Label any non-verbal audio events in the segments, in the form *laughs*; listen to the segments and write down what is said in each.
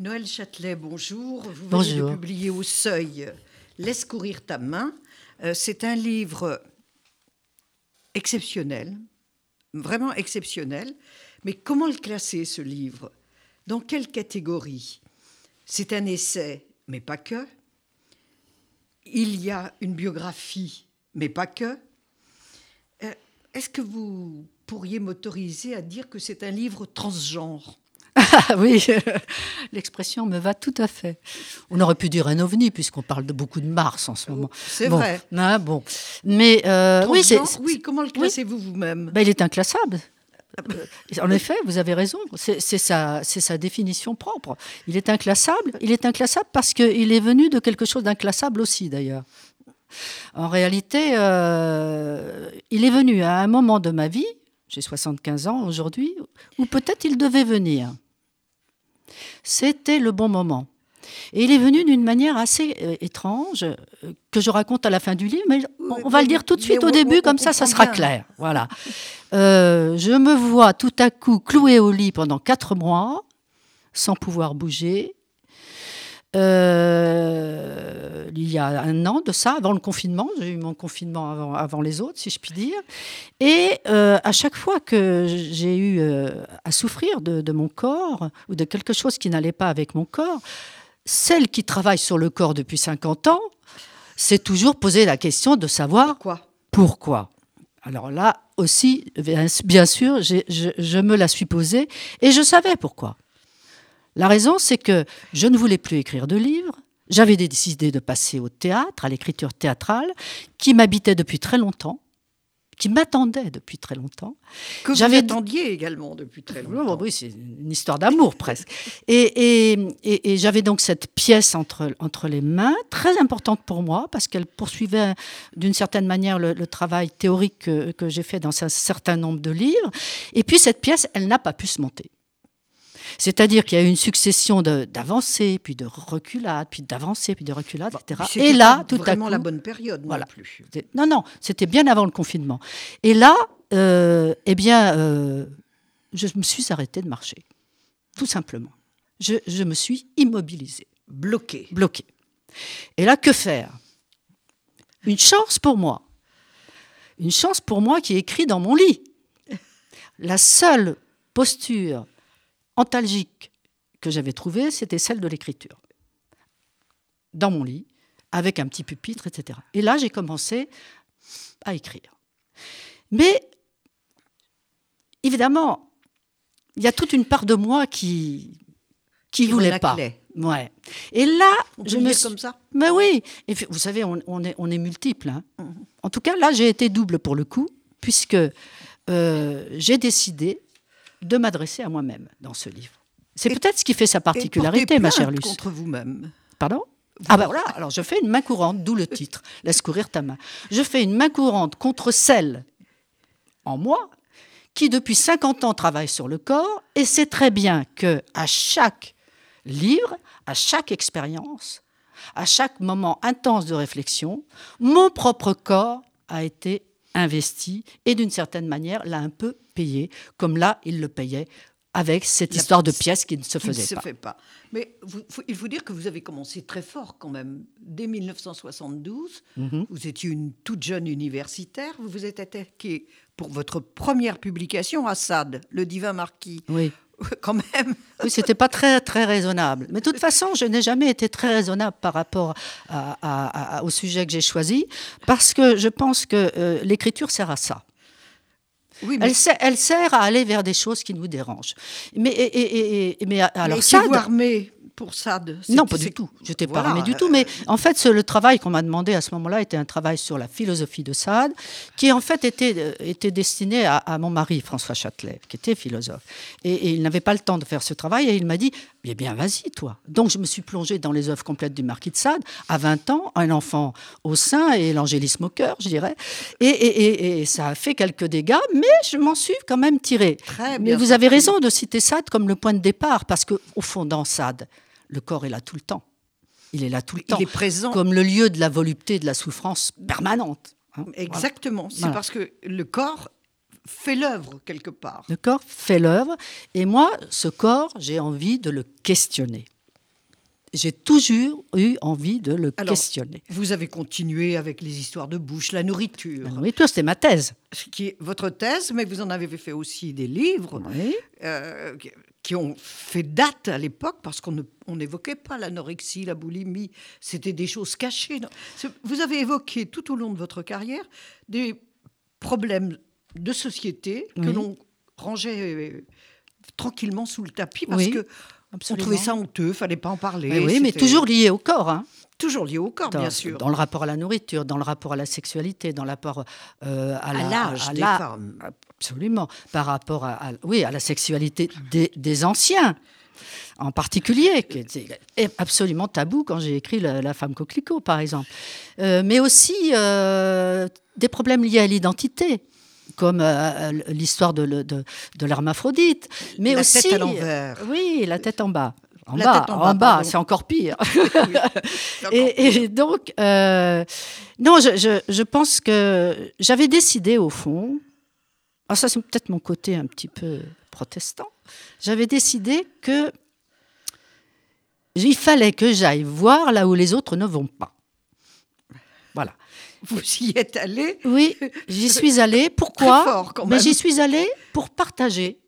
Noël Châtelet, bonjour. Vous venez Bonjour. de publier au Seuil Laisse courir ta main. Euh, C'est un livre exceptionnel, vraiment exceptionnel. Mais comment le classer, ce livre? Dans quelle catégorie? C'est un essai, mais pas que. Il y a une biographie, mais pas que. Euh, Est-ce que vous pourriez m'autoriser à dire que c'est un livre transgenre? Ah oui, *laughs* l'expression me va tout à fait. On aurait pu dire un ovni, puisqu'on parle de beaucoup de Mars en ce moment. C'est Bon, vrai. ah, bon. Mais euh, oui, c'est, Transgenre oui, comment le classez-vous vous-même? Ben, il est inclassable. Euh, En effet, vous avez raison. C'est, sa, définition propre. Il est inclassable. Il est inclassable parce qu'il est venu de quelque chose d'inclassable aussi, d'ailleurs. En réalité, euh, il est venu à un moment de ma vie, j'ai 75 ans aujourd'hui, où peut-être il devait venir. C'était le bon moment. Et il est venu d'une manière assez euh, étrange, euh, que je raconte à la fin du livre, mais on, on va le dire tout de suite au début, comme ça, ça sera clair. Voilà. Euh, je me vois tout à coup clouée au lit pendant quatre mois, sans pouvoir bouger. Euh, il y a un an de ça, avant le confinement, j'ai eu mon confinement avant, avant les autres, si je puis dire. Et euh, à chaque fois que j'ai eu euh, à souffrir de, de mon corps ou de quelque chose qui n'allait pas avec mon corps, celle qui travaille sur le corps depuis 50 ans s'est toujours posé la question de savoir Quoi pourquoi Alors là aussi, bien sûr, je me la suis posée et je savais pourquoi. La raison, c'est que je ne voulais plus écrire de livres. J'avais décidé de passer au théâtre, à l'écriture théâtrale, qui m'habitait depuis très longtemps, qui m'attendait depuis très longtemps. Que vous J'avais- attendiez également depuis très Oui, longtemps. oui, c'est une histoire d'amour presque. Et, et- et- et j'avais donc cette pièce entre, entre les mains, très importante pour moi, parce qu'elle poursuivait d'une certaine manière le, le travail théorique que, que j'ai fait dans un certain nombre de livres. Et puis cette pièce, elle n'a pas pu se monter. C'est-à-dire qu'il y a eu une succession de- d'avancées, puis de reculades, puis d'avancées, puis de reculades, etc. Et là, tout à vraiment coup, la bonne période Voilà. non plus. Non, non, c'était bien avant le confinement. Et là, euh, eh bien, euh, je me suis arrêtée de marcher, tout simplement. Je, je me suis immobilisée, Bloqué. bloquée. Et là, que faire? Une chance pour moi. Une chance pour moi qui est écrit dans mon lit. La seule posture antalgique que j'avais trouvée, c'était celle de l'écriture. Dans mon lit, avec un petit pupitre, etc. Et là, j'ai commencé à écrire. Mais, évidemment, il y a toute une part de moi qui qui Qui voulait pas. Ouais. Et là, On je me suis- comme ça mais oui, et puis, vous savez, on, on est, on est multiples. hein. Mhm. En tout cas, là, j'ai été double pour le coup, puisque euh, j'ai décidé de m'adresser à moi-même dans ce livre. C'est peut-être ce qui fait sa particularité, ma chère Luce. contre vous-même. Pardon? Ah ben voilà, alors je fais une main courante, d'où le titre, *laughs* Laisse courir ta main. Je fais une main courante contre celle en moi qui depuis 50 ans travaille sur le corps et sait très bien que à chaque livre, à chaque expérience, à chaque moment intense de réflexion, mon propre corps a été investi et d'une certaine manière l'a un peu comme là il le payait avec cette La histoire de pièce pièces qui ne se Qui ne faisait se pas. fait pas. Mais vous- faut- il faut dire que vous avez commencé très fort quand même. Dès 1972, Mhm. vous étiez une toute jeune universitaire. Vous vous êtes attaqué pour votre première publication à Sade, Le Divin Marquis. Oui. *laughs* Quand même. Oui, c'était pas très, très raisonnable. Mais de toute façon, je n'ai jamais été très raisonnable par rapport à- à- à- au sujet que j'ai choisi, parce que je pense que euh, l'écriture sert à ça. Oui, mais, Elle sert, elle sert à aller vers des choses qui nous dérangent. Mais, et, et- et- et- mais alors mais ça, armé pour Sade non, pas du tout. Je n'étais Voilà, pas armée du euh, tout. Mais en fait, ce- le travail qu'on m'a demandé à ce moment-là était un travail sur la philosophie de Sade, qui en fait était, euh, était destiné à, à mon mari, François Châtelet, qui était philosophe. Et, et il n'avait pas le temps de faire ce travail et il m'a dit Eh bien, vas-y, toi. Donc, je me suis plongée dans les œuvres complètes du marquis de Sade, à 20 ans, un enfant au sein et l'angélisme au cœur, je dirais. Et, et- et- et ça a fait quelques dégâts, mais je m'en suis quand même tirée. Très Mais bien vous avez raison de citer Sade comme le point de départ, parce qu'au fond, dans Sade, le corps est là tout le temps. Il est là tout le temps, Il est présent. comme le lieu de la volupté, de la souffrance permanente. hein. Exactement. C'est Voilà. parce que le corps fait l'œuvre quelque part. Le corps fait l'œuvre, et moi, ce corps, j'ai envie de le questionner. j'ai toujours eu envie de le Alors, questionner. Vous avez continué avec les histoires de bouche, la nourriture, La nourriture, c'était ma thèse. ce qui est votre thèse, mais vous en avez fait aussi des livres Oui. euh, qui- ont fait date à l'époque parce qu'on n'évoquait pas l'anorexie, la boulimie, c'était des choses cachées. Vous avez évoqué tout au long de votre carrière des problèmes de société que Oui. l'on rangeait euh, tranquillement sous le tapis parce Oui, que on trouvait ça honteux, fallait pas en parler. Mais oui, mais toujours lié au corps. hein. Toujours lié au corps, dans, bien sûr. dans le rapport à la nourriture, dans le rapport à la sexualité, dans le rapport euh, à, à l'âge à des la- femmes. Absolument. Par rapport à, à- oui, à la sexualité des, des anciens, en particulier, qui était absolument tabou quand j'ai écrit La, La femme coquelicot, par exemple. Euh, mais aussi euh, des problèmes liés à l'identité comme euh, l'histoire de, de, de l'hermaphrodite, mais La aussi tête à l'envers. Oui, la tête en bas. En La bas, tête en en bas, c'est encore pire. *laughs* Oui. *laughs* Et, et donc, euh, non, je, je- je pense que j'avais décidé au fond, ah, ça c'est peut-être mon côté un petit peu protestant, j'avais décidé que il fallait que j'aille voir là où les autres ne vont pas. Voilà. Vous y êtes allé, Oui, j'y suis allée. *laughs* Pourquoi? Très fort, quand Mais j'y suis allée pour partager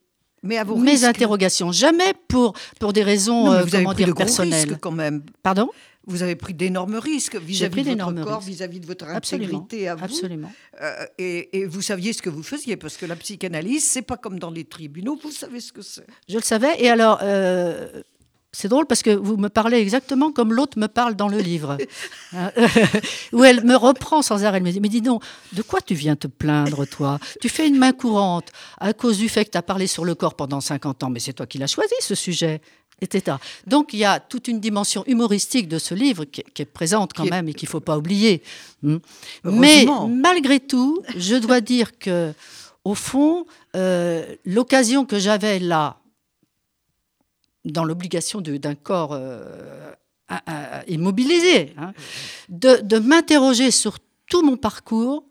mais à vos mes risques. interrogations, jamais pour pour des raisons Non, mais euh, vous avez pris de dire gros personnelles. risques quand même. Pardon? Vous avez pris d'énormes risques vis-à-vis de votre corps, vis-à-vis de votre Absolument. intégrité à vous. Absolument. Euh, et, et vous saviez ce que vous faisiez, parce que la psychanalyse, c'est pas comme dans les tribunaux, vous savez ce que c'est. Je le savais. Et alors, euh, c'est drôle parce que vous me parlez exactement comme l'autre me parle dans le livre. Hein, *laughs* où elle me reprend sans arrêt. Elle me dit Mais dis donc, de quoi tu viens te plaindre, toi? Tu fais une main courante à cause du fait que tu as parlé sur le corps pendant 50 ans, mais c'est toi qui l'as choisi, ce sujet. Etc. Donc il y a toute une dimension humoristique de ce livre qui, qui est présente quand même et qu'il ne faut pas oublier. Hmm. Mais malgré tout, je dois dire que, au fond, euh, l'occasion que j'avais là, dans l'obligation d'un corps euh, immobilisé, hein, de m'interroger sur tout mon parcours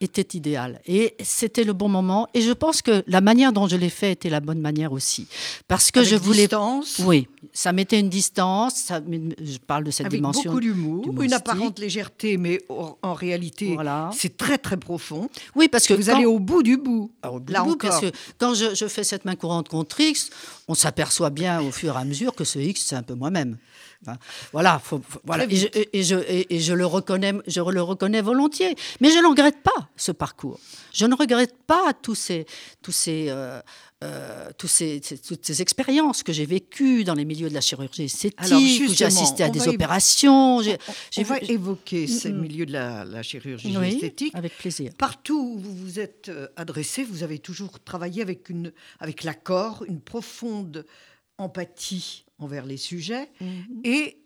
était idéal. Et c'était le bon moment. Et je pense que la manière dont je l'ai fait était la bonne manière aussi. Parce que Avec je voulais... distance, Oui, ça mettait une distance. Ça, je parle de cette avec dimension. beaucoup d'humour, une apparente légèreté, mais en, réalité, Voilà. c'est très très profond. Oui, parce que Vous quand- allez au bout du bout. Ah, au bout Là du bout, encore. parce que quand je, je fais cette main courante contre X, on s'aperçoit bien au fur et à mesure que ce X, c'est un peu moi-même. Hein, Voilà, faut- faut- voilà. Et, je, et- et je, et- et je le reconnais, je le reconnais volontiers. Mais je ne regrette pas ce parcours. Je ne regrette pas tous ces, tous ces, euh, euh, tous ces, ces- toutes ces expériences que j'ai vécues dans les milieux de la chirurgie esthétique, où j'ai assisté à des opérations. j'ai- On j'ai va vu- évoquer ces Mm, mm. milieux de la, la chirurgie Oui, esthétique. avec plaisir. Partout où vous vous êtes euh, adressé, vous avez toujours travaillé avec, une, avec l'accord, une profonde empathie envers les sujets Mhm. et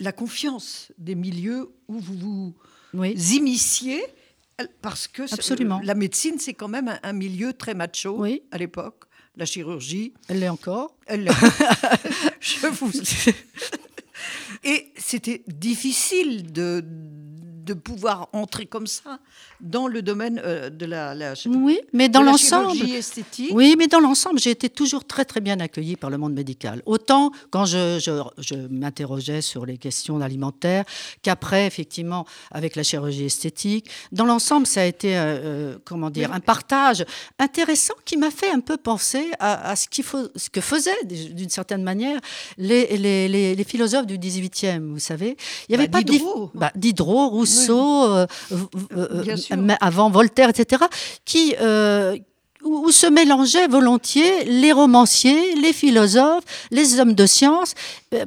la confiance des milieux où vous vous Oui. immisciez, parce que Absolument. la médecine, c'est quand même un, un milieu très macho Oui. à l'époque. La chirurgie, Elle l'est encore. elle- *laughs* je vous... Et c'était difficile de, de pouvoir entrer comme ça dans le domaine euh, de la, la, Oui, mais dans l'ensemble. chirurgie esthétique. Oui, mais dans l'ensemble, j'ai été toujours très très bien accueillie par le monde médical. Autant quand je, je, je m'interrogeais sur les questions alimentaires qu'après, effectivement, avec la chirurgie esthétique. Dans l'ensemble, ça a été, euh, euh, comment dire, un partage intéressant qui m'a fait un peu penser à, à ce, qu'il faut, ce que faisaient, d'une certaine manière, les, les, les, les philosophes du 18e, vous savez. Il n'y avait Bah, pas Diderot. bah, Diderot, Rousseau, euh, euh, euh, avant Voltaire, etc., qui, où, se mélangeaient volontiers les romanciers, les philosophes, les hommes de science,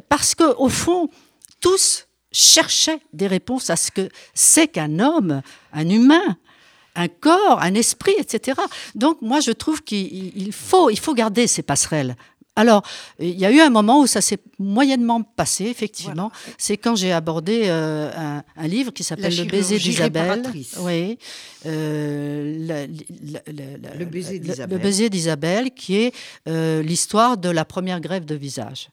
parce que au fond, tous cherchaient des réponses à ce que c'est qu'un homme, un humain un corps, un esprit, etc. Donc moi, je trouve qu'il il faut, il faut garder ces passerelles. Alors, il y a eu un moment où ça s'est moyennement passé, effectivement. C'est quand j'ai abordé euh, un, un livre qui s'appelle Le baiser d'Isabelle. Oui. Euh, Le baiser le- d'Isabelle. Qui est euh, l'histoire de la première grève de visage.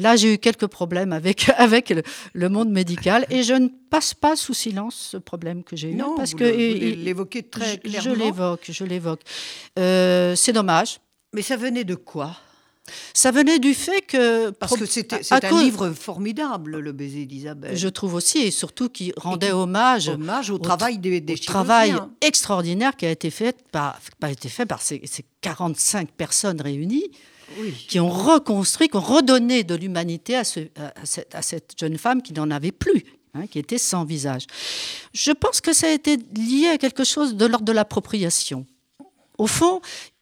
Là, j'ai eu quelques problèmes avec, *laughs* avec le, le monde médical et je ne passe pas sous silence ce problème que j'ai eu. Non, parce vous que l'évoquez très clairement. Je l'évoque, je l'évoque. Euh, c'est dommage. Mais ça venait de quoi? Ça venait du fait que... Parce que c'est un livre formidable, Le baiser d'Isabelle. Je trouve aussi, et surtout qui rendait hommage, hommage au, travail des, des travail extraordinaire qui a été fait par, a été fait par ces, 45 personnes réunies. qui ont reconstruit, qui ont redonné de l'humanité à, ce, à, cette, jeune femme qui n'en avait plus, hein, qui était sans visage. Je pense que ça a été lié à quelque chose de l'ordre de l'appropriation. Au fond,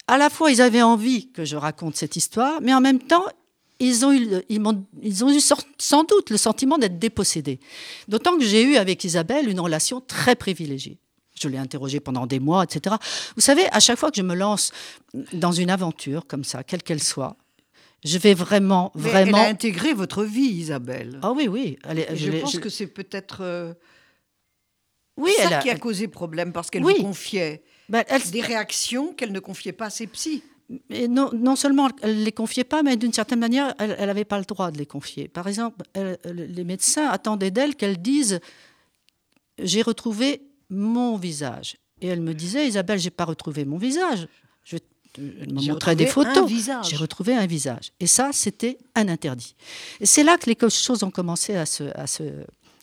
à la fois, ils avaient envie que je raconte cette histoire, mais en même temps, ils ont eu, ils ont, eu sans doute le sentiment d'être dépossédés. D'autant que j'ai eu avec Isabelle une relation très privilégiée. Je l'ai interrogée pendant des mois, etc. Vous savez, à chaque fois que je me lance dans une aventure comme ça, quelle qu'elle soit, je vais vraiment, vraiment. Elle a intégré votre vie, Isabelle. Ah oui, oui. je, pense que c'est peut-être euh, oui, ça qui a causé problème parce qu'elle vous confiait bah, des réactions qu'elle ne confiait pas à ses psys. Et non, non, seulement elle ne les confiait pas, mais d'une certaine manière, elle n'avait pas le droit de les confier. Par exemple, les médecins attendaient d'elle qu'elle dise J'ai retrouvé mon visage. Et elle me disait Isabelle, j'ai pas retrouvé mon visage. Je elle me montrait des photos. J'ai retrouvé un visage. Et ça, c'était un interdit. Et c'est là que les choses ont commencé à se, à se,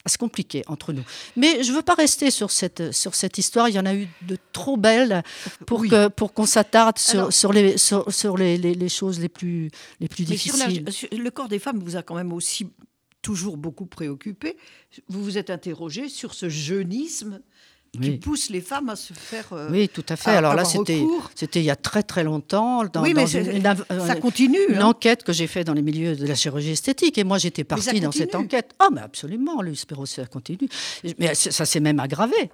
se compliquer entre nous. Mais je ne veux pas rester sur cette, sur cette histoire. Il y en a eu de trop belles pour que pour qu'on s'attarde sur, sur, les, sur, les, les, choses les plus, les plus difficiles. le corps des femmes vous a quand même aussi toujours beaucoup préoccupé. Vous vous êtes interrogé sur ce jeunisme qui pousse les femmes à se faire. Euh, oui, tout à fait. Alors là, c'était, c'était il y a très très longtemps. Dans, oui, mais une, euh, ça continue. Une hein. enquête que j'ai faite dans les milieux de la chirurgie esthétique. Et moi, j'étais partie dans cette enquête. Ah, mais absolument, ça continue. Mais ça, s'est même aggravé.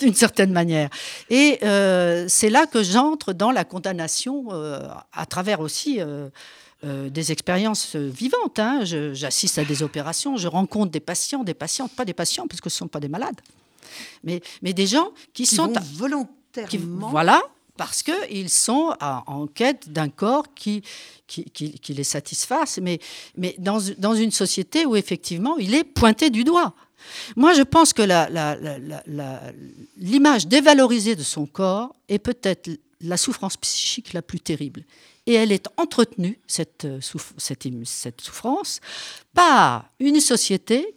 d'une certaine manière. Et euh, c'est là que j'entre dans la condamnation à travers aussi des expériences vivantes. Hein. J'assiste à des opérations, je rencontre des patients, des patientes, pas des patients, parce que ce ne sont pas des malades mais, mais des gens qui, sont volontairement. voilà, parce qu'ils sont en quête d'un corps qui, qui, qui, les satisfasse, mais, mais dans, dans, une société où effectivement il est pointé du doigt. Moi, je pense que l'image dévalorisée de son corps est peut-être la souffrance psychique la plus terrible. Et elle est entretenue, cette, cette, cette souffrance, par une société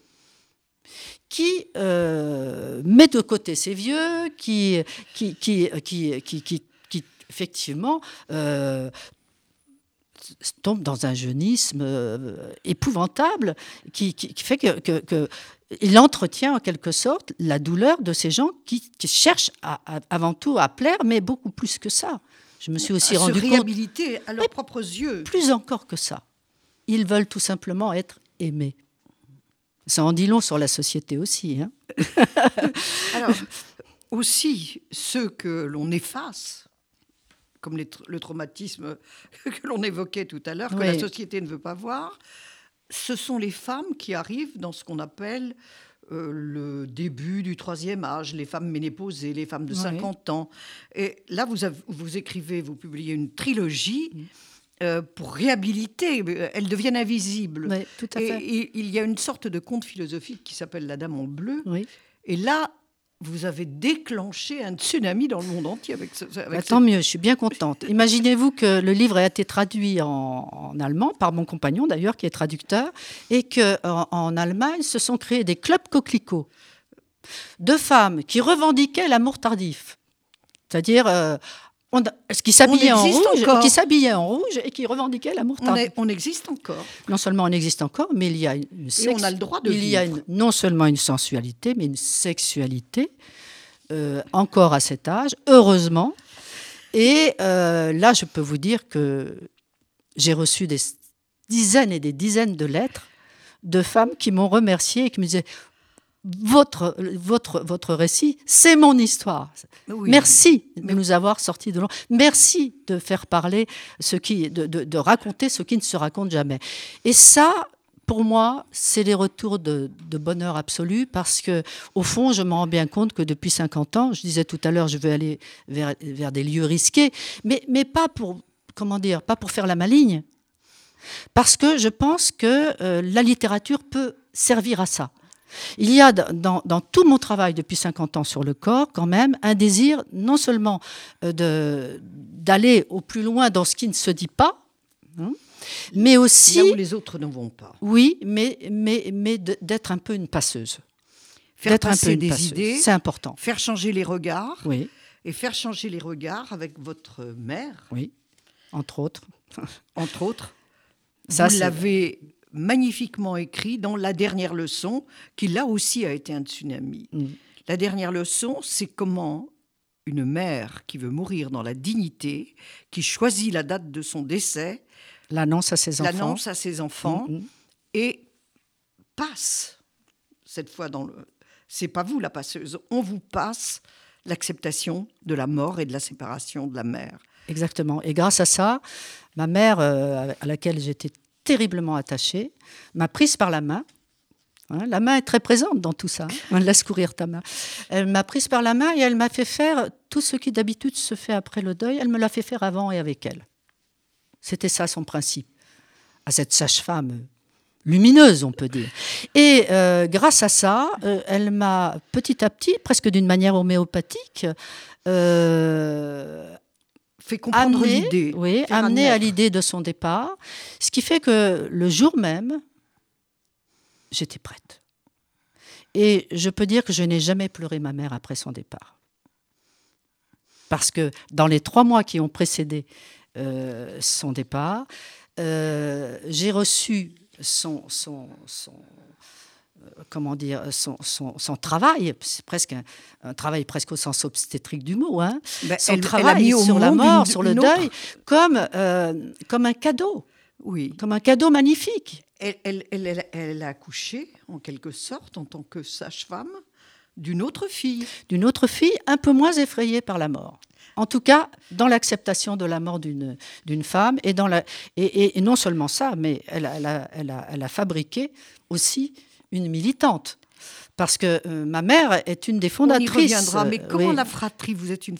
qui euh, met de côté ses vieux, qui, qui, qui, qui, qui, qui effectivement, euh, tombe dans un jeunisme euh, épouvantable qui, qui, fait que, que, il entretient en quelque sorte la douleur de ces gens qui, cherchent avant tout à plaire, mais beaucoup plus que ça. Je me suis aussi à rendu se réhabiliter à leurs propres yeux. Plus encore que ça. Ils veulent tout simplement être aimés. Ça en dit long sur la société aussi. Hein *laughs* Alors, aussi, ceux que l'on efface, comme le traumatisme *laughs* que l'on évoquait tout à l'heure, que la société ne veut pas voir, ce sont les femmes qui arrivent dans ce qu'on appelle euh, le début du troisième âge, les femmes ménépausées, les femmes de 50 ans. Et là, vous, vous écrivez, vous publiez une trilogie. Mm. Euh, pour réhabiliter, euh, elles deviennent invisibles. Oui, tout à fait. Et, il y a une sorte de conte philosophique qui s'appelle La Dame en bleu. Oui. Et là, vous avez déclenché un tsunami dans le monde entier avec ce. Bah, tant mieux, je suis bien contente. Imaginez-vous que le livre a été traduit en, allemand par mon compagnon d'ailleurs, qui est traducteur, et que en, Allemagne se sont créés des clubs coquelicots de femmes qui revendiquaient l'amour tardif. C'est-à-dire, euh, ce qui s'habillait en rouge, qui s'habillait en rouge et qui revendiquait l'amour tardif. On, existe encore. Non seulement on existe encore, mais il y a une on a le droit de il y a non seulement une sensualité, mais une sexualité euh, encore à cet âge, heureusement. Et euh, là, je peux vous dire que j'ai reçu des dizaines et des dizaines de lettres de femmes qui m'ont remercié et qui me disaient votre, votre, votre récit, c'est mon histoire. Merci de nous avoir sortis de l'ombre. Merci de faire parler ce qui, de, de, raconter ce qui ne se raconte jamais. Et ça, pour moi, c'est les retours de, de, bonheur absolu parce que, au fond, je me rends bien compte que depuis 50 ans, je disais tout à l'heure, je veux aller vers, vers des lieux risqués, mais, mais pas pour, comment dire, pas pour faire la maligne. Parce que je pense que euh, la littérature peut servir à ça. Il y a dans, tout mon travail depuis 50 ans sur le corps, quand même, un désir non seulement euh, d'aller au plus loin dans ce qui ne se dit pas, hein, Mais aussi. Là où les autres ne vont pas. Oui, mais, mais, mais d'être un peu une passeuse. Faire passer des idées. C'est important. Faire changer les regards. Oui. Et faire changer les regards avec votre mère. Oui, entre autres. entre autres. Ça, Vous l'avez magnifiquement écrit dans La dernière leçon, qui là aussi a été un tsunami. Mm. La dernière leçon, c'est comment une mère qui veut mourir dans la dignité, qui choisit la date de son décès, l'annonce à ses enfants, l'annonce à ses enfants mm, mm. et passe cette fois dans le. C'est pas vous la passeuse, on vous passe l'acceptation de la mort et de la séparation de la mère. Exactement. Et grâce à ça, ma mère, euh, à laquelle j'étais terriblement attachée, m'a prise par la main. Hein, la main est très présente dans tout ça. Hein, laisse courir ta main. Elle m'a prise par la main et elle m'a fait faire tout ce qui d'habitude se fait après le deuil. Elle me l'a fait faire avant et avec elle. C'était ça son principe. À cette sage-femme lumineuse, on peut dire. Et euh, grâce à ça, euh, elle m'a petit à petit, presque d'une manière homéopathique, euh, fait comprendre l'idée. Oui, amené à l'idée de son départ. Ce qui fait que le jour même, j'étais prête. Et je peux dire que je n'ai jamais pleuré ma mère après son départ. Parce que dans les trois mois qui ont précédé euh, son départ, euh, j'ai reçu son, son, son, comment dire, son, son, travail, c'est presque un, travail presque au sens obstétrique du mot, hein, ben, son travail sur la mort, sur le deuil, comme, euh, comme un cadeau. Oui. Comme un cadeau magnifique. Elle, elle, elle, elle, a accouché, en quelque sorte, en tant que sage-femme, d'une autre fille. D'une autre fille un peu moins effrayée par la mort. En tout cas, dans l'acceptation de la mort d'une femme, et, dans la, et, et, non seulement ça, mais elle, elle, a, elle, a, elle a fabriqué aussi une militante. Parce que euh, ma mère est une des fondatrices. On y reviendra, mais comment la fratrie, vous êtes une,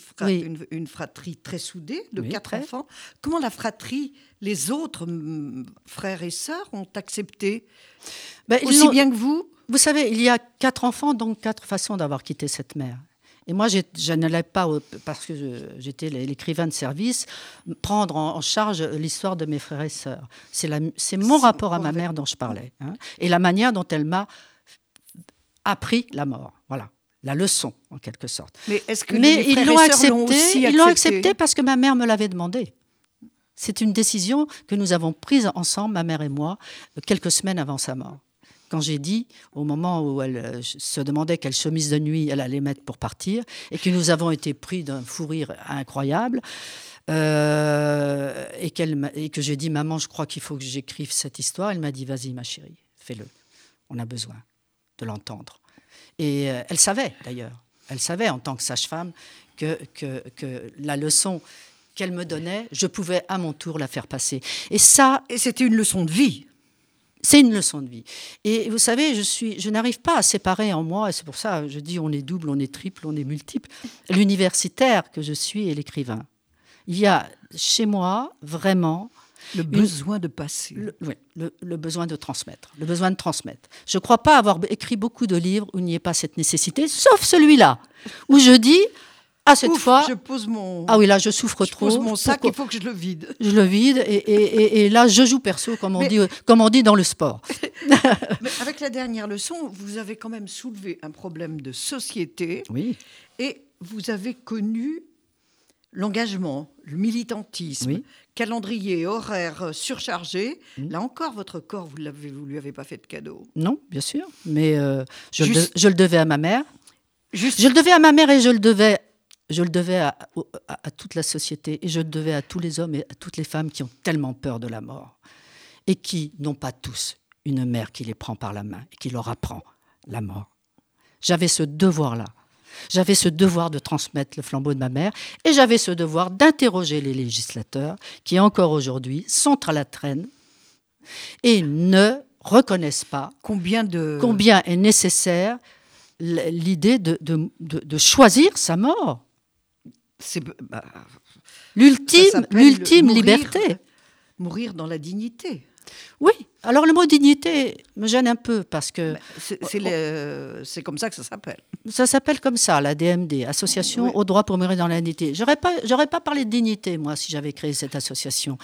une, fratrie très soudée, de quatre enfants, comment la fratrie, les autres frères et sœurs ont accepté ben, Aussi bien que vous? Vous savez, il y a quatre enfants, donc quatre façons d'avoir quitté cette mère. Et moi, je n'allais pas, parce que j'étais l'écrivain de service, prendre en charge l'histoire de mes frères et sœurs. C'est mon rapport à ma mère dont je parlais. Hein, et la manière dont elle m'a appris la mort. Voilà. La leçon, en quelque sorte. Mais, est-ce que Mais ils l'ont accepté, Ils l'ont accepté parce que ma mère me l'avait demandé. C'est une décision que nous avons prise ensemble, ma mère et moi, quelques semaines avant sa mort quand j'ai dit, au moment où elle euh, se demandait quelle chemise de nuit elle allait mettre pour partir, et que nous avons été pris d'un fou rire incroyable, euh, et, que j'ai dit, maman, je crois qu'il faut que j'écrive cette histoire, elle m'a dit, vas-y, ma chérie, fais-le. On a besoin de l'entendre. Et euh, elle savait, d'ailleurs, elle savait en tant que sage-femme que, que, que la leçon qu'elle me donnait, je pouvais à mon tour la faire passer. Et ça. Et c'était une leçon de vie. C'est une leçon de vie. Et vous savez, je, suis, je n'arrive pas à séparer en moi, et c'est pour ça que je dis on est double, on est triple, on est multiple, l'universitaire que je suis et l'écrivain. Il y a chez moi vraiment le besoin de passer. Le, oui, le, besoin de transmettre. Le besoin de transmettre. Je ne crois pas avoir écrit beaucoup de livres où il n'y ait pas cette nécessité, sauf celui-là, où je dis ah, cette fois. Je pose mon. Ah oui, là, je souffre trop. Je pose mon sac, il faut que je le vide. Je le vide, et, et, et, là, je joue perso, comme on, dit, comme on dit dans le sport. *laughs* Mais avec la dernière leçon, vous avez quand même soulevé un problème de société. Oui. Et vous avez connu l'engagement, le militantisme, calendrier, horaire surchargé. Mmh. Là encore, votre corps, vous ne vous lui avez pas fait de cadeau. Non, bien sûr. Mais euh, je, le je, le devais à ma mère. Juste... Je le devais à ma mère et je le devais je le devais à, toute la société et je le devais à tous les hommes et à toutes les femmes qui ont tellement peur de la mort et qui n'ont pas tous une mère qui les prend par la main et qui leur apprend la mort. J'avais ce devoir-là. J'avais ce devoir de transmettre le flambeau de ma mère et j'avais ce devoir d'interroger les législateurs qui, encore aujourd'hui, sont à la traîne et ne reconnaissent pas combien, de... combien est nécessaire l'idée de, de, de, choisir sa mort. Bah, l'ultime, l'ultime liberté. Mourir dans la dignité. Oui, Alors le mot dignité me gêne un peu parce que C'est c'est le- c'est comme ça que ça s'appelle. ça s'appelle comme ça, la DMD, Association Oui. au droit pour mourir dans la dignité. J'aurais pas, parlé de dignité moi si j'avais créé cette association,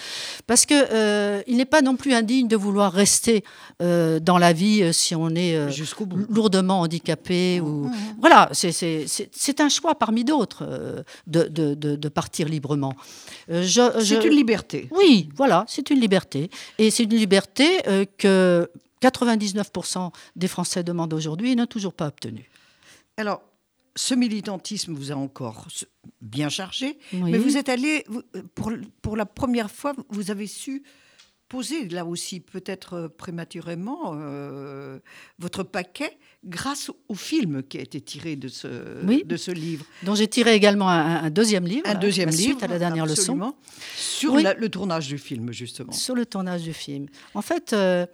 parce que euh, il n'est pas non plus indigne de vouloir rester euh, dans la vie euh, si on est euh, lourdement handicapé ou voilà, c'est- un choix parmi d'autres euh, de, de- de- de partir librement. Euh, je- C'est une liberté. oui, voilà, c'est une liberté. Et c'est une liberté euh, que 99% des Français demandent aujourd'hui et n'ont toujours pas obtenue. Alors, ce militantisme vous a encore bien chargé, Oui. mais vous êtes allé, pour, pour la première fois, vous avez su poser, là aussi, peut-être euh, prématurément, euh, votre paquet grâce au film qui a été tiré de ce, Oui. de ce livre. dont j'ai tiré également un, un deuxième livre, Un deuxième la livre, suite à la dernière leçon, sur Oui. la- le tournage du film, justement. sur le tournage du film. En fait, euh,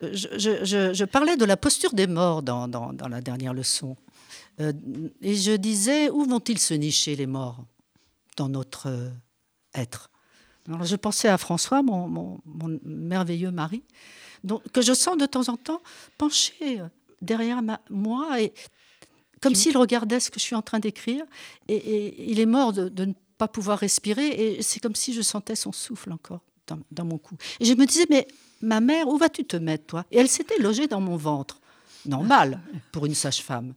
je, je- je- je parlais de la posture des morts dans, dans- dans la dernière leçon. Euh, et je disais, où vont-ils se nicher, les morts, dans notre être? Alors, Je pensais à François, mon, mon- mon merveilleux mari, donc, que je sens de temps en temps penché euh, derrière ma- moi, et, comme s'il regardait ce que je suis en train d'écrire. Et, et il est mort de, de ne pas pouvoir respirer, et c'est comme si je sentais son souffle encore dans, dans mon cou. Et je me disais, mais ma mère, où vas-tu te mettre, toi? Et elle s'était logée dans mon ventre. Normal pour une sage-femme.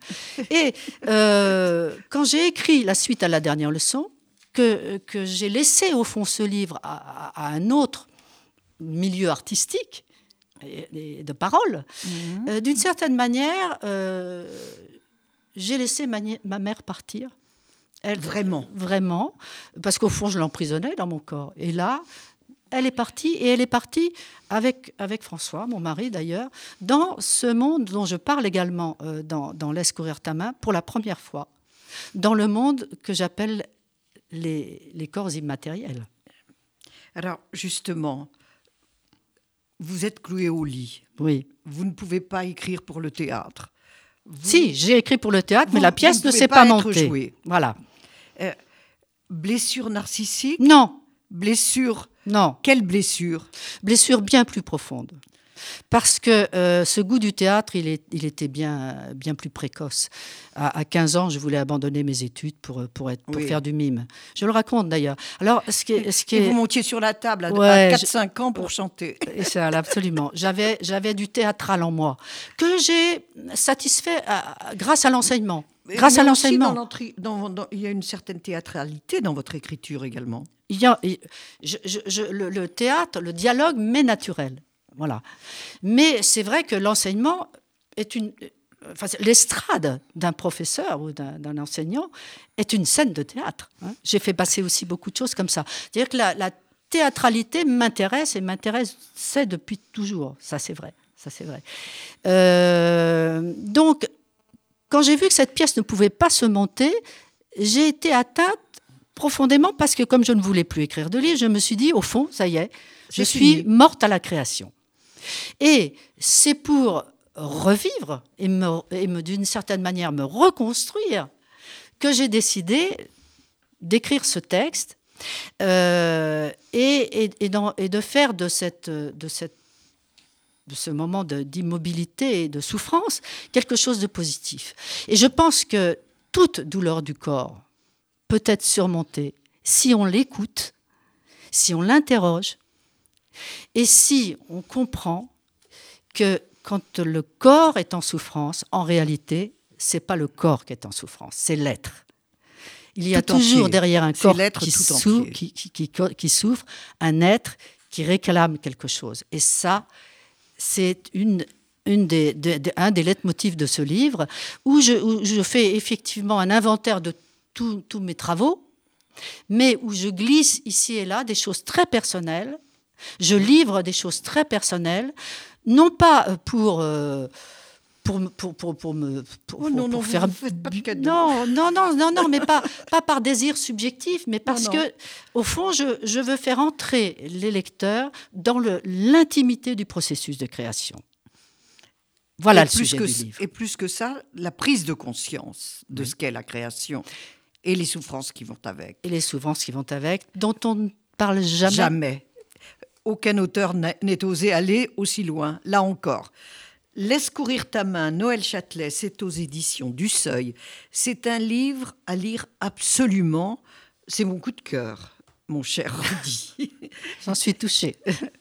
Et euh, quand j'ai écrit la suite à la dernière leçon, que, que j'ai laissé au fond ce livre à, à- à un autre milieu artistique et, et de parole, euh, d'une certaine manière, euh, j'ai laissé ma, mère partir. Elle, Vraiment? Vraiment, parce qu'au fond, je l'emprisonnais dans mon corps. Et là, elle est partie, et elle est partie avec, avec François, mon mari d'ailleurs, dans ce monde dont je parle également euh, dans, dans Laisse courir ta main, pour la première fois, dans le monde que j'appelle les, les corps immatériels. Alors, justement, vous êtes cloué au lit. Oui. Vous ne pouvez pas écrire pour le théâtre. Vous- Si, j'ai écrit pour le théâtre, mais la pièce ne s'est pas pas, montée. jouée. Voilà. Blessure narcissique? Non, Blessure? Non. Quelle blessure? Blessure bien plus profonde. Parce que euh, ce goût du théâtre, il, est- il était bien, bien plus précoce. À, à 15 ans, je voulais abandonner mes études pour, pour, être, pour Oui. faire du mime. Je le raconte d'ailleurs. Alors, ce qui est. Ce qui Et vous montiez sur la table à, Ouais, 4-5 ans pour chanter. et ça, absolument. J'avais, j'avais du théâtral en moi que j'ai satisfait à- à- grâce à l'enseignement. Grâce Mais à l'enseignement. il y a une certaine théâtralité dans votre écriture également. Il y a, il- je- je- je- le, le théâtre, le dialogue m'est naturel. Voilà. Mais c'est vrai que l'enseignement est une. Enfin, c'est- l'estrade d'un professeur ou d'un enseignant est une scène de théâtre. hein. J'ai fait passer aussi beaucoup de choses comme ça. C'est-à-dire que la, la théâtralité m'intéresse et m'intéressait depuis toujours. Ça, c'est vrai. Ça, c'est vrai. Euh, donc, quand j'ai vu que cette pièce ne pouvait pas se monter, j'ai été atteinte profondément parce que comme je ne voulais plus écrire de livres, je me suis dit, au fond, ça y est, je C'est suis morte à la création. Et c'est pour revivre et, d'une certaine manière me reconstruire que j'ai décidé d'écrire ce texte euh, et, de faire de, ce moment d'immobilité et de souffrance quelque chose de positif. Et je pense que toute douleur du corps peut être surmontée si on l'écoute, si on l'interroge et si on comprend que quand le corps est en souffrance, en réalité, c'est pas le corps qui est en souffrance, c'est l'être. Il y a Tout toujours entier. derrière un corps qui, tout sou- entier. qui, qui- qui- qui souffre un être qui réclame quelque chose. Et ça, c'est une, une des, un des leitmotifs de ce livre, où je, où je fais effectivement un inventaire de tous mes travaux, mais où je glisse ici et là des choses très personnelles. Je livre des choses très personnelles, non pas euh, pour... euh, pour, me- pour, pour, pour me pour, Oh non, non, faire pas de non non non non non mais pas *laughs* pas par désir subjectif mais parce non. que au fond je, je veux faire entrer les lecteurs dans le l'intimité du processus de création voilà et le plus sujet que, du livre Et plus que ça, la prise de conscience de ce qu'est la création et les souffrances qui vont avec. et les souffrances qui vont avec dont on ne parle jamais, Jamais. Aucun auteur n'est osé aller aussi loin, là encore. Laisse courir ta main, Noël Châtelet, c'est aux éditions du Seuil. C'est un livre à lire absolument. C'est mon coup de cœur, mon cher Rudy. J'en suis touchée. *laughs*